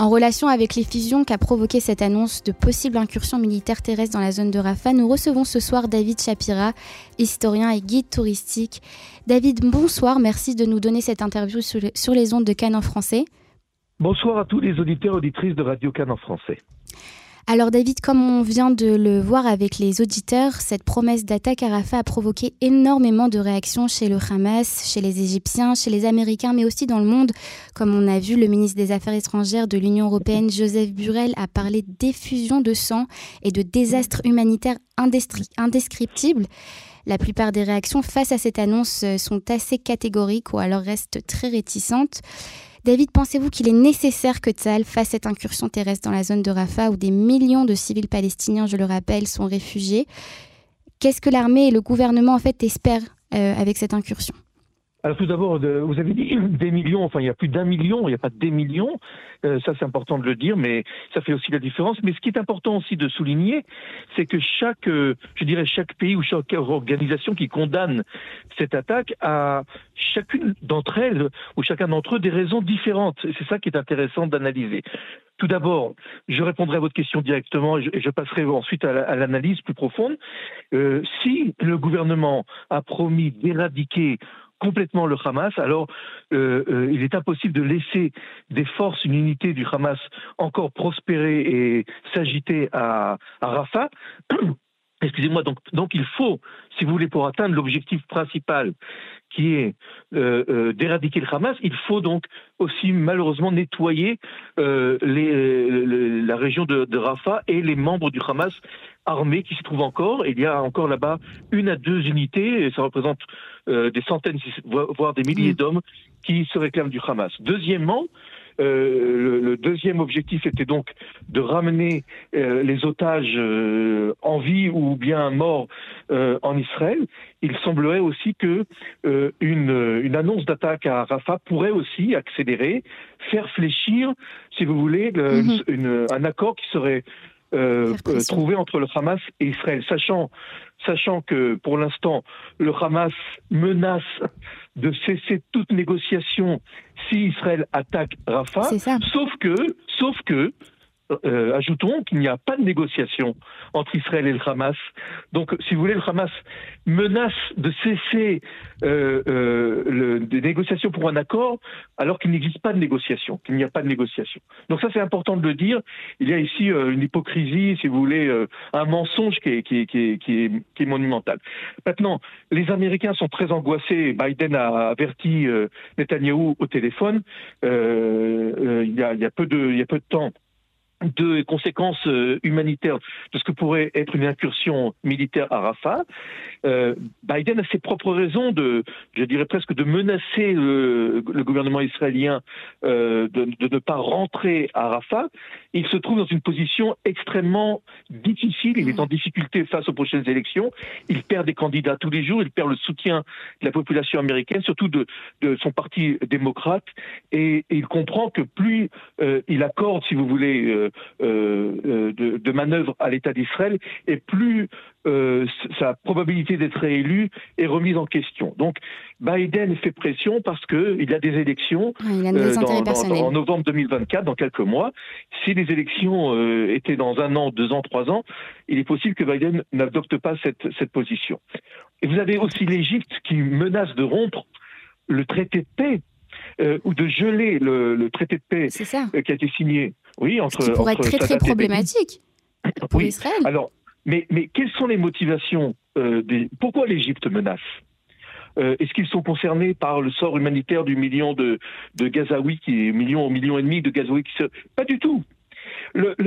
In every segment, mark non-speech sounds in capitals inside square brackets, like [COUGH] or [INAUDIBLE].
En relation avec les fusions qu'a provoqué cette annonce de possible incursion militaire terrestre dans la zone de Rafah, nous recevons ce soir David Shapira, historien et guide touristique. David, bonsoir, merci de nous donner cette interview sur les ondes de Cannes en français. Bonsoir à tous les auditeurs et auditrices de Radio Cannes français. Alors David, comme on vient de le voir avec les auditeurs, cette promesse d'attaque à Rafah a provoqué énormément de réactions chez le Hamas, chez les Égyptiens, chez les Américains, mais aussi dans le monde. Comme on a vu, le ministre des Affaires étrangères de l'Union européenne, Joseph Burrell, a parlé d'effusion de sang et de désastres humanitaires indescriptibles. La plupart des réactions face à cette annonce sont assez catégoriques ou alors restent très réticentes. David, pensez-vous qu'il est nécessaire que Tsahal fasse cette incursion terrestre dans la zone de Rafah où des millions de civils palestiniens, je le rappelle, sont réfugiés? Qu'est-ce que l'armée et le gouvernement en fait espèrent euh, avec cette incursion? Alors tout d'abord, vous avez dit [CLEARS THROAT] des millions, enfin il y a plus d'un million, il n'y a pas des millions, euh, ça c'est important de le dire, mais ça fait aussi la différence. Mais ce qui est important aussi de souligner, c'est que chaque, euh, je dirais chaque pays ou chaque organisation qui condamne cette attaque a chacune d'entre elles ou chacun d'entre eux des raisons différentes. Et c'est ça qui est intéressant d'analyser. Tout d'abord, je répondrai à votre question directement et je, passerai ensuite à l'analyse plus profonde. Euh, si le gouvernement a promis d'éradiquer complètement le Hamas, alors euh, euh, il est impossible de laisser des forces, une unité du Hamas encore prospérer et s'agiter à, à Rafah. [CLEARS THROAT] Excusez-moi, donc, donc il faut, si vous voulez, pour atteindre l'objectif principal qui est euh, d'éradiquer le Hamas, il faut donc aussi malheureusement nettoyer les, la région de, de, Rafah et les membres du Hamas armée qui s'y trouve encore. Il y a encore là-bas une à deux unités, et ça représente euh, des centaines, voire des milliers mm. d'hommes qui se réclament du Hamas. Deuxièmement, euh, le, deuxième objectif était donc de ramener euh, les otages en vie ou bien morts en Israël. Il semblerait aussi que une, une, annonce d'attaque à Rafah pourrait aussi accélérer, faire fléchir, si vous voulez, une, un accord qui serait euh, euh, trouvé entre le Hamas et Israël, sachant, sachant que pour l'instant, le Hamas menace de cesser toute négociation si Israël attaque Rafah, sauf que, sauf que euh, ajoutons qu'il n'y a pas de négociation entre Israël et le Hamas. Donc, si vous voulez, le Hamas menace de cesser euh, euh, des négociations pour un accord alors qu'il n'existe pas de négociation, qu'il n'y a pas de négociation. Donc ça, c'est important de le dire. Il y a ici une hypocrisie, si vous voulez, un mensonge qui est, qui, qui, qui, est, qui est monumental. Maintenant, les Américains sont très angoissés. Biden a averti Netanyahou au téléphone il y, a, il, y a peu de, il y a peu de temps de conséquences euh, humanitaires de ce que pourrait être une incursion militaire à Rafah. Euh, Biden a ses propres raisons de, je dirais presque, de menacer le, gouvernement israélien euh, de, ne pas rentrer à Rafah. Il se trouve dans une position extrêmement difficile. Il est en difficulté face aux prochaines élections. Il perd des candidats tous les jours. Il perd le soutien de la population américaine, surtout de, son parti démocrate. Et, il comprend que plus il accorde, si vous voulez, euh, euh, de, manœuvre à l'État d'Israël, et plus euh, sa probabilité d'être réélu est remise en question. Donc Biden fait pression parce qu'il y a des élections en novembre 2024, dans quelques mois. Si les élections étaient dans un an, deux ans, trois ans, il est possible que Biden n'adopte pas cette, cette position. Et vous avez aussi l'Égypte qui menace de rompre le traité de paix ou de geler le, traité de paix qui a été signé oui, entre. Ce qui pourrait être très très problématique pour Israël. Alors, mais, mais quelles sont les motivations euh, des... Pourquoi l'Égypte menace euh, Est-ce qu'ils sont concernés par le sort humanitaire du million de, de Gazaouis, qui est million, million et demi de Gazaouis qui se... Pas du tout.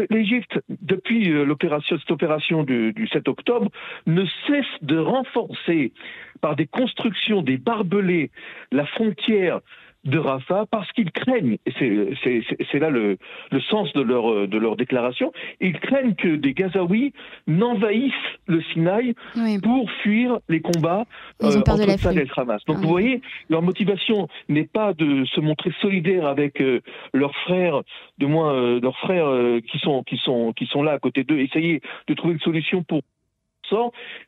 L'Égypte, depuis euh, l'opération, cette opération du, du, 7 octobre, ne cesse de renforcer par des constructions, des barbelés, la frontière de Rafah parce qu'ils craignent, et c'est là le, le, sens de leur, de leur déclaration, ils craignent que des Gazaouis n'envahissent le Sinaï pour fuir les combats euh, entre et le Hamas. Donc vous voyez, leur motivation n'est pas de se montrer solidaire avec euh, leurs frères, de moins euh, leurs frères qui, sont, qui, sont, qui sont là à côté d'eux, essayer de trouver une solution pour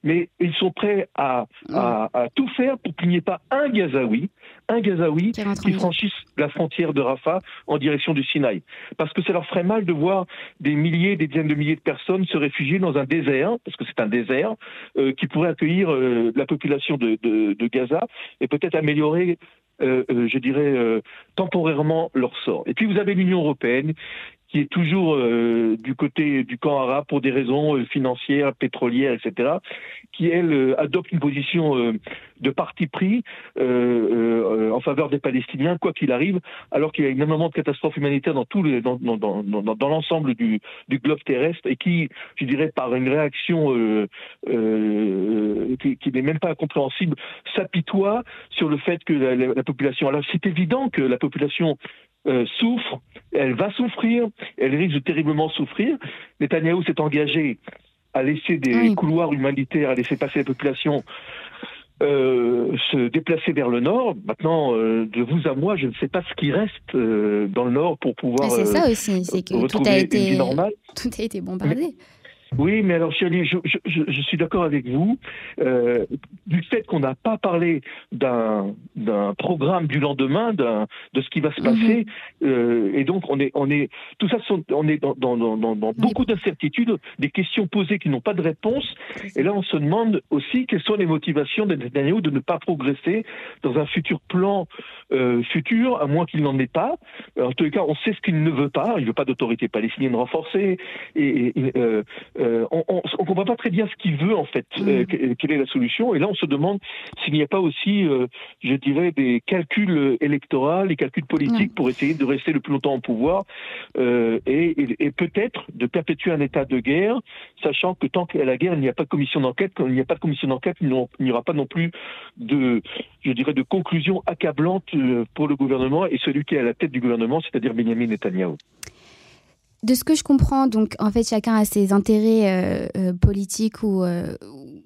mais ils sont prêts à, à, à tout faire pour qu'il n'y ait pas un Gazaoui, un Gazaoui qui, franchisse la frontière de Rafah en direction du Sinaï. Parce que ça leur ferait mal de voir des milliers, des dizaines de milliers de personnes se réfugier dans un désert, parce que c'est un désert, euh, qui pourrait accueillir euh, la population de, de, de Gaza et peut-être améliorer euh, euh, je dirais, euh, temporairement leur sort. Et puis vous avez l'Union européenne qui est toujours euh, du côté du camp arabe pour des raisons euh, financières, pétrolières, etc., qui, elle, euh, adopte une position euh, de parti pris en faveur des Palestiniens, quoi qu'il arrive, alors qu'il y a énormément de catastrophes humanitaires dans, tout les, dans, dans, dans, dans l'ensemble du, du, globe terrestre et qui, je dirais, par une réaction qui, qui n'est même pas incompréhensible, s'apitoie sur le fait que la, la, la population... Alors c'est évident que la population souffre, elle va souffrir, elle risque de terriblement souffrir. Netanyahou s'est engagé à laisser des oui. couloirs humanitaires, à laisser passer la population euh, se déplacer vers le nord. Maintenant, euh, de vous à moi, je ne sais pas ce qui reste euh, dans le nord pour pouvoir. C'est ça aussi, c'est que tout a, été, [LAUGHS] tout a été bombardé. Mais, oui, mais alors, je, je, je, suis d'accord avec vous. Euh, du fait qu'on n'a pas parlé d'un programme du lendemain, de ce qui va se mhm. passer, euh, et donc on est, on est, tout ça, sont, on est dans, dans, dans, dans beaucoup d'incertitudes, des questions posées qui n'ont pas de réponse. Et là, on se demande aussi quelles sont les motivations de Netanyahu de ne pas progresser dans un futur plan euh, futur, à moins qu'il n'en ait pas. En tous les cas, on sait ce qu'il ne veut pas. Il ne veut pas d'autorité palestinienne renforcée. Et, et euh, euh, on ne comprend pas très bien ce qu'il veut en fait, mmh. euh, quelle est la solution. Et là, on se demande s'il n'y a pas aussi, euh, je dirais, des calculs électoraux, des calculs politiques mmh. pour essayer de rester le plus longtemps au pouvoir euh, et, et, et peut-être de perpétuer un état de guerre, sachant que tant qu'il y a la guerre, il n'y a pas de commission d'enquête. Quand il n'y a pas de commission d'enquête, il n'y aura pas non plus de, je dirais, de conclusion accablante euh, pour le gouvernement et celui qui est à la tête du gouvernement, c'est-à-dire Benjamin Netanyahu de ce que je comprends, donc en fait chacun a ses intérêts euh, euh, politiques ou, euh,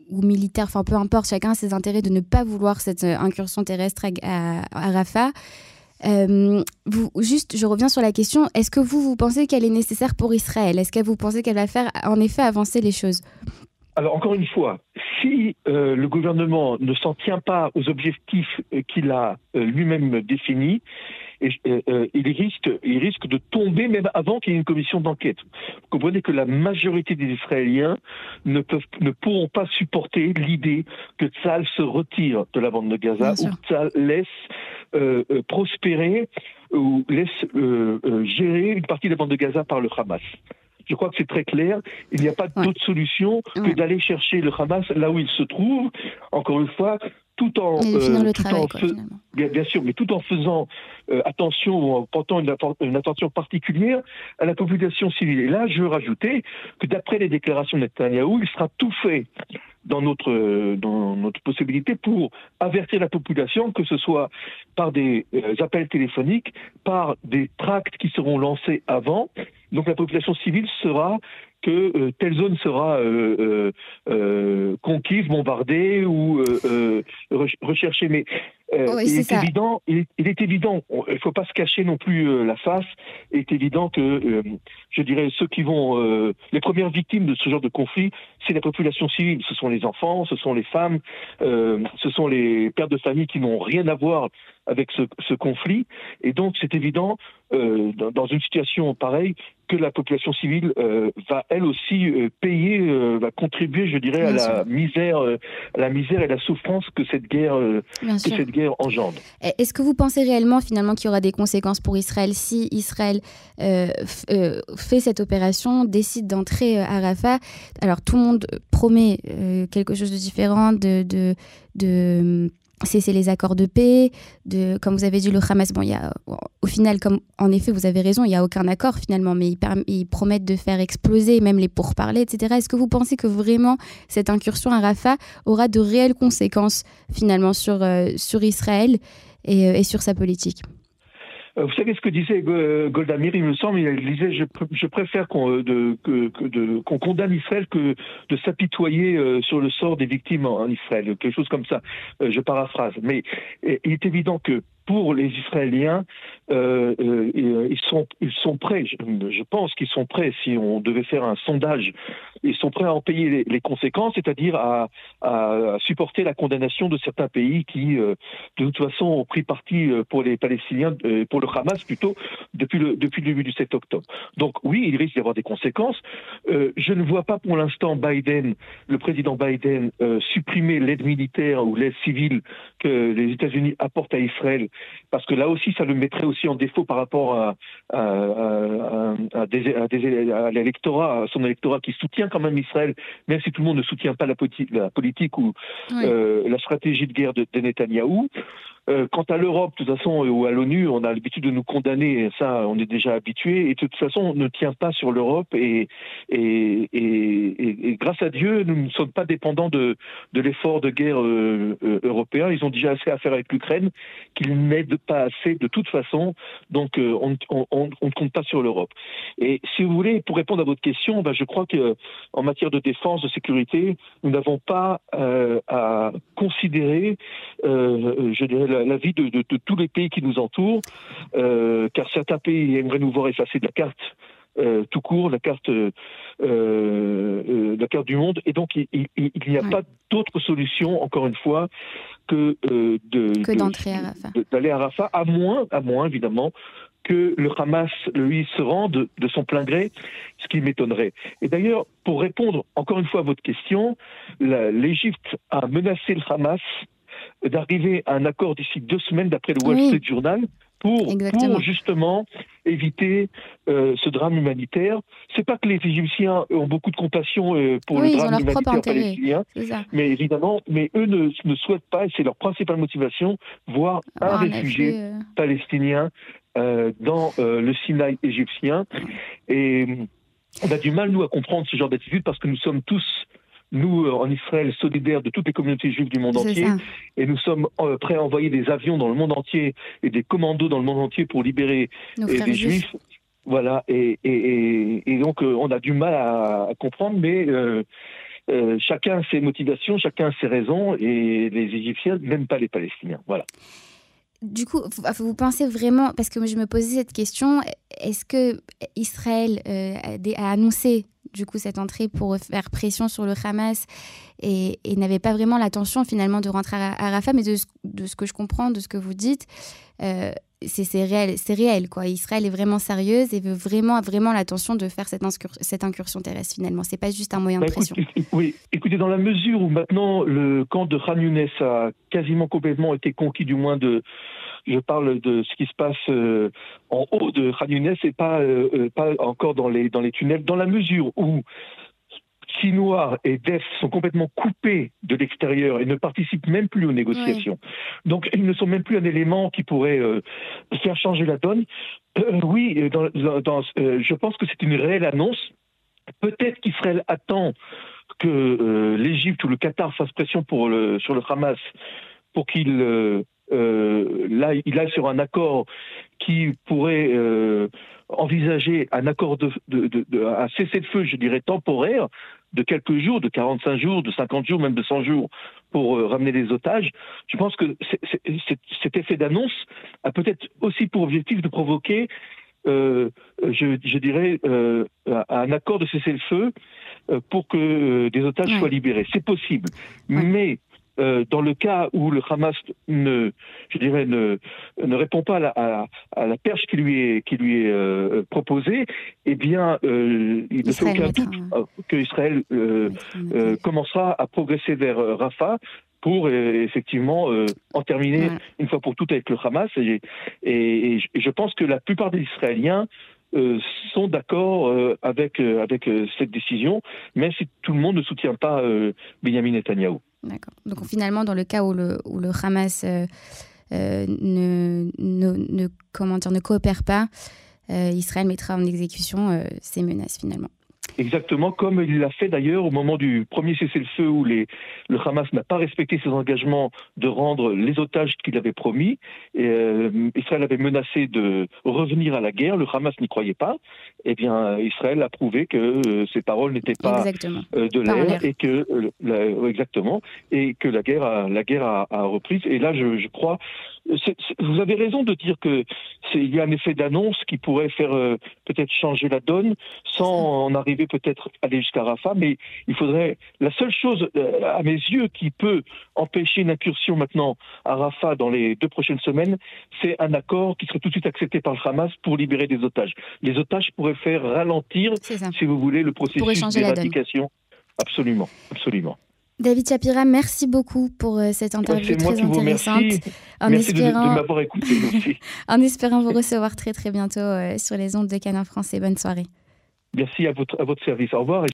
ou militaires, enfin peu importe, chacun a ses intérêts de ne pas vouloir cette incursion terrestre à, Rafah. Vous, juste, je reviens sur la question. Est-ce que vous, vous pensez qu'elle est nécessaire pour Israël? Est-ce que vous pensez qu'elle va faire en effet avancer les choses? Alors encore une fois, si le gouvernement ne s'en tient pas aux objectifs qu'il a lui-même définis, et, euh, il, risque, il risque de tomber même avant qu'il y ait une commission d'enquête. Vous comprenez que la majorité des Israéliens ne, peuvent, ne pourront pas supporter l'idée que Tzal se retire de la bande de Gaza ou que Tzal laisse euh, euh, prospérer ou laisse euh, euh, gérer une partie de la bande de Gaza par le Hamas. Je crois que c'est très clair. Il n'y a pas ouais. d'autre solution que ouais. d'aller chercher le Hamas là où il se trouve. Encore une fois, tout en, euh, tout travail, en quoi, bien, bien, sûr, mais tout en faisant euh, attention ou en portant une, une, attention particulière à la population civile. Et là, je veux rajouter que d'après les déclarations de Netanyahou, il sera tout fait dans notre, dans notre possibilité pour avertir la population, que ce soit par des euh, appels téléphoniques, par des tracts qui seront lancés avant. Donc la population civile sera que euh, telle zone sera euh, euh, conquise, bombardée ou recherchée. Mais oui, il, est, est évident, il, est, il, est évident, il ne faut pas se cacher non plus la face, il est évident que, je dirais, ceux qui vont, les premières victimes de ce genre de conflit, c'est la population civile, ce sont les enfants, ce sont les femmes, ce sont les pères de famille qui n'ont rien à voir avec ce, ce conflit. Et donc, c'est évident, euh, dans, dans, une situation pareille, que la population civile euh, va elle aussi euh, payer, va contribuer, je dirais, Bien à sûr. la misère, à la misère et la souffrance que cette guerre, que cette guerre engendre. Est-ce que vous pensez réellement finalement qu'il y aura des conséquences pour Israël si Israël fait cette opération, décide d'entrer à Rafah? Alors tout le monde promet quelque chose de différent, de, de, de cesser les accords de paix, de, comme vous avez dit, le Hamas, bon, y a, au final, comme en effet, vous avez raison, il n'y a aucun accord finalement, mais ils, promettent de faire exploser même les pourparlers, etc. Est-ce que vous pensez que vraiment cette incursion à Rafah aura de réelles conséquences finalement sur, euh, sur Israël et, euh, et sur sa politique? Vous savez ce que disait euh, Golda Meir, il me semble, il disait je, préfère qu'on qu condamne Israël que de s'apitoyer euh, sur le sort des victimes en Israël, quelque chose comme ça. Je paraphrase. Mais il est évident que pour les Israéliens, euh, euh, ils, sont, ils sont prêts, je, pense qu'ils sont prêts, si on devait faire un sondage ils sont prêts à en payer les, conséquences, c'est-à-dire à, à, supporter la condamnation de certains pays qui, de toute façon, ont pris parti pour les Palestiniens, pour le Hamas plutôt, depuis le, depuis le début du 7 octobre. Donc oui, il risque d'y avoir des conséquences. je ne vois pas pour l'instant Biden, le président Biden, supprimer l'aide militaire ou l'aide civile que les États-Unis apportent à Israël, parce que là aussi, ça le mettrait aussi en défaut par rapport à, à, à, l'électorat, à son électorat qui soutient quand même Israël, même si tout le monde ne soutient pas la, la politique ou euh, la stratégie de guerre de, de Netanyahou. Euh, quant à l'Europe, de toute façon, ou à l'ONU, on a l'habitude de nous condamner, ça, on est déjà habitué, et de toute façon, on ne tient pas sur l'Europe, et, et, et, et, grâce à Dieu, nous ne sommes pas dépendants de, de l'effort de guerre euh, euh, européen. Ils ont déjà assez à faire avec l'Ukraine, qu'ils n'aident pas assez de toute façon, donc on, on, on, ne compte pas sur l'Europe. Et si vous voulez, pour répondre à votre question, ben, je crois que en matière de défense, de sécurité, nous n'avons pas à considérer, je dirais, la, vie de, tous les pays qui nous entourent, euh, car certains pays aimeraient nous voir effacer de la carte euh, tout court, la carte, euh, la carte du monde, et donc il, n'y a pas d'autre solution, encore une fois, que d'aller à Rafah, à moins, à moins évidemment que le Hamas, lui, se rende de son plein gré, ce qui m'étonnerait. Et d'ailleurs, pour répondre encore une fois à votre question, l'Égypte a menacé le Hamas d'arriver à un accord d'ici deux semaines, d'après le Wall Street Journal, pour, pour, justement éviter euh, ce drame humanitaire. C'est pas que les Égyptiens ont beaucoup de compassion euh, pour le drame humanitaire palestinien, mais évidemment, mais eux ne, ne souhaitent pas, et c'est leur principale motivation, voir un réfugié euh. palestinien dans le Sinaï égyptien. Et on a du mal, nous, à comprendre ce genre d'attitude parce que nous sommes tous nous, euh, en Israël, solidaires de toutes les communautés juives du monde entier, et nous sommes euh, prêts à envoyer des avions dans le monde entier et des commandos dans le monde entier pour libérer euh, des juifs. Voilà, et, donc on a du mal à, comprendre, mais chacun a ses motivations, chacun a ses raisons, et les Égyptiens n'aiment pas les Palestiniens. Voilà. Du coup, vous pensez vraiment, parce que je me posais cette question, est-ce que Israël a annoncé du coup cette entrée pour faire pression sur le Hamas et, n'avait pas vraiment l'intention finalement de rentrer à, Rafah, mais de, ce que je comprends, de ce que vous dites, euh, c'est réel, c'est réel quoi. Israël est vraiment sérieuse et veut vraiment vraiment l'intention de faire cette, cette incursion terrestre finalement. C'est pas juste un moyen de bah, pression. oui, écoutez, dans la mesure où maintenant le camp de Khan Younes a quasiment complètement été conquis, du moins de je parle de ce qui se passe euh, en haut de Khan Younes et pas, euh, euh, pas encore dans les, dans les tunnels, dans la mesure où Sinoir et Def sont complètement coupés de l'extérieur et ne participent même plus aux négociations. Donc ils ne sont même plus un élément qui pourrait faire changer la donne. oui, dans, je pense que c'est une réelle annonce. Peut-être qu'Israël attend que l'Égypte ou le Qatar fassent pression pour le, sur le Hamas pour qu'il euh, là, il est sur un accord qui pourrait euh, envisager un accord de, de, de, un cessez-le-feu, je dirais temporaire, de quelques jours, de 45 jours, de 50 jours, même de 100 jours, pour euh, ramener les otages. Je pense que cet effet d'annonce a peut-être aussi pour objectif de provoquer, euh, je, je, dirais, euh, un accord de cessez-le-feu pour que des otages soient libérés. C'est possible, mais euh, dans le cas où le Hamas ne, je dirais, ne, ne répond pas à la, à, la, perche qui lui est, qui lui est euh, proposée, eh bien, euh, il ne fait aucun doute qu'Israël commencera à progresser vers Rafah pour effectivement en terminer une fois pour toutes avec le Hamas. Et, et, je pense que la plupart des Israéliens sont d'accord avec, avec cette décision, même si tout le monde ne soutient pas Benjamin Netanyahu. D'accord. Donc finalement, dans le cas où le, où le Hamas euh, euh, ne, ne, comment dire, ne coopère pas, euh, Israël mettra en exécution ces menaces finalement. Exactement, comme il l'a fait d'ailleurs au moment du premier cessez-le-feu où les, le Hamas n'a pas respecté ses engagements de rendre les otages qu'il avait promis. Et, euh, Israël avait menacé de revenir à la guerre. Le Hamas n'y croyait pas. Eh bien, Israël a prouvé que euh, ces paroles n'étaient pas euh, de l'air et que exactement et que la guerre a, la guerre a, repris. Et là, je, je crois vous avez raison de dire que il y a un effet d'annonce qui pourrait faire euh, peut-être changer la donne sans en arriver peut-être aller jusqu'à Rafah, mais il faudrait la seule chose euh, à mes yeux qui peut empêcher une incursion maintenant à Rafah dans les deux prochaines semaines, c'est un accord qui serait tout de suite accepté par le Hamas pour libérer des otages. Les otages pourraient faire ralentir, si vous voulez, le processus d'éradication. Absolument, absolument. David Chapira, merci beaucoup pour euh, cette interview très intéressante. En merci espérant... de, m'avoir écouté [LAUGHS] en espérant vous recevoir très très bientôt euh, sur les ondes de Canin Français. Bonne soirée. Merci à votre, à votre service. Au revoir.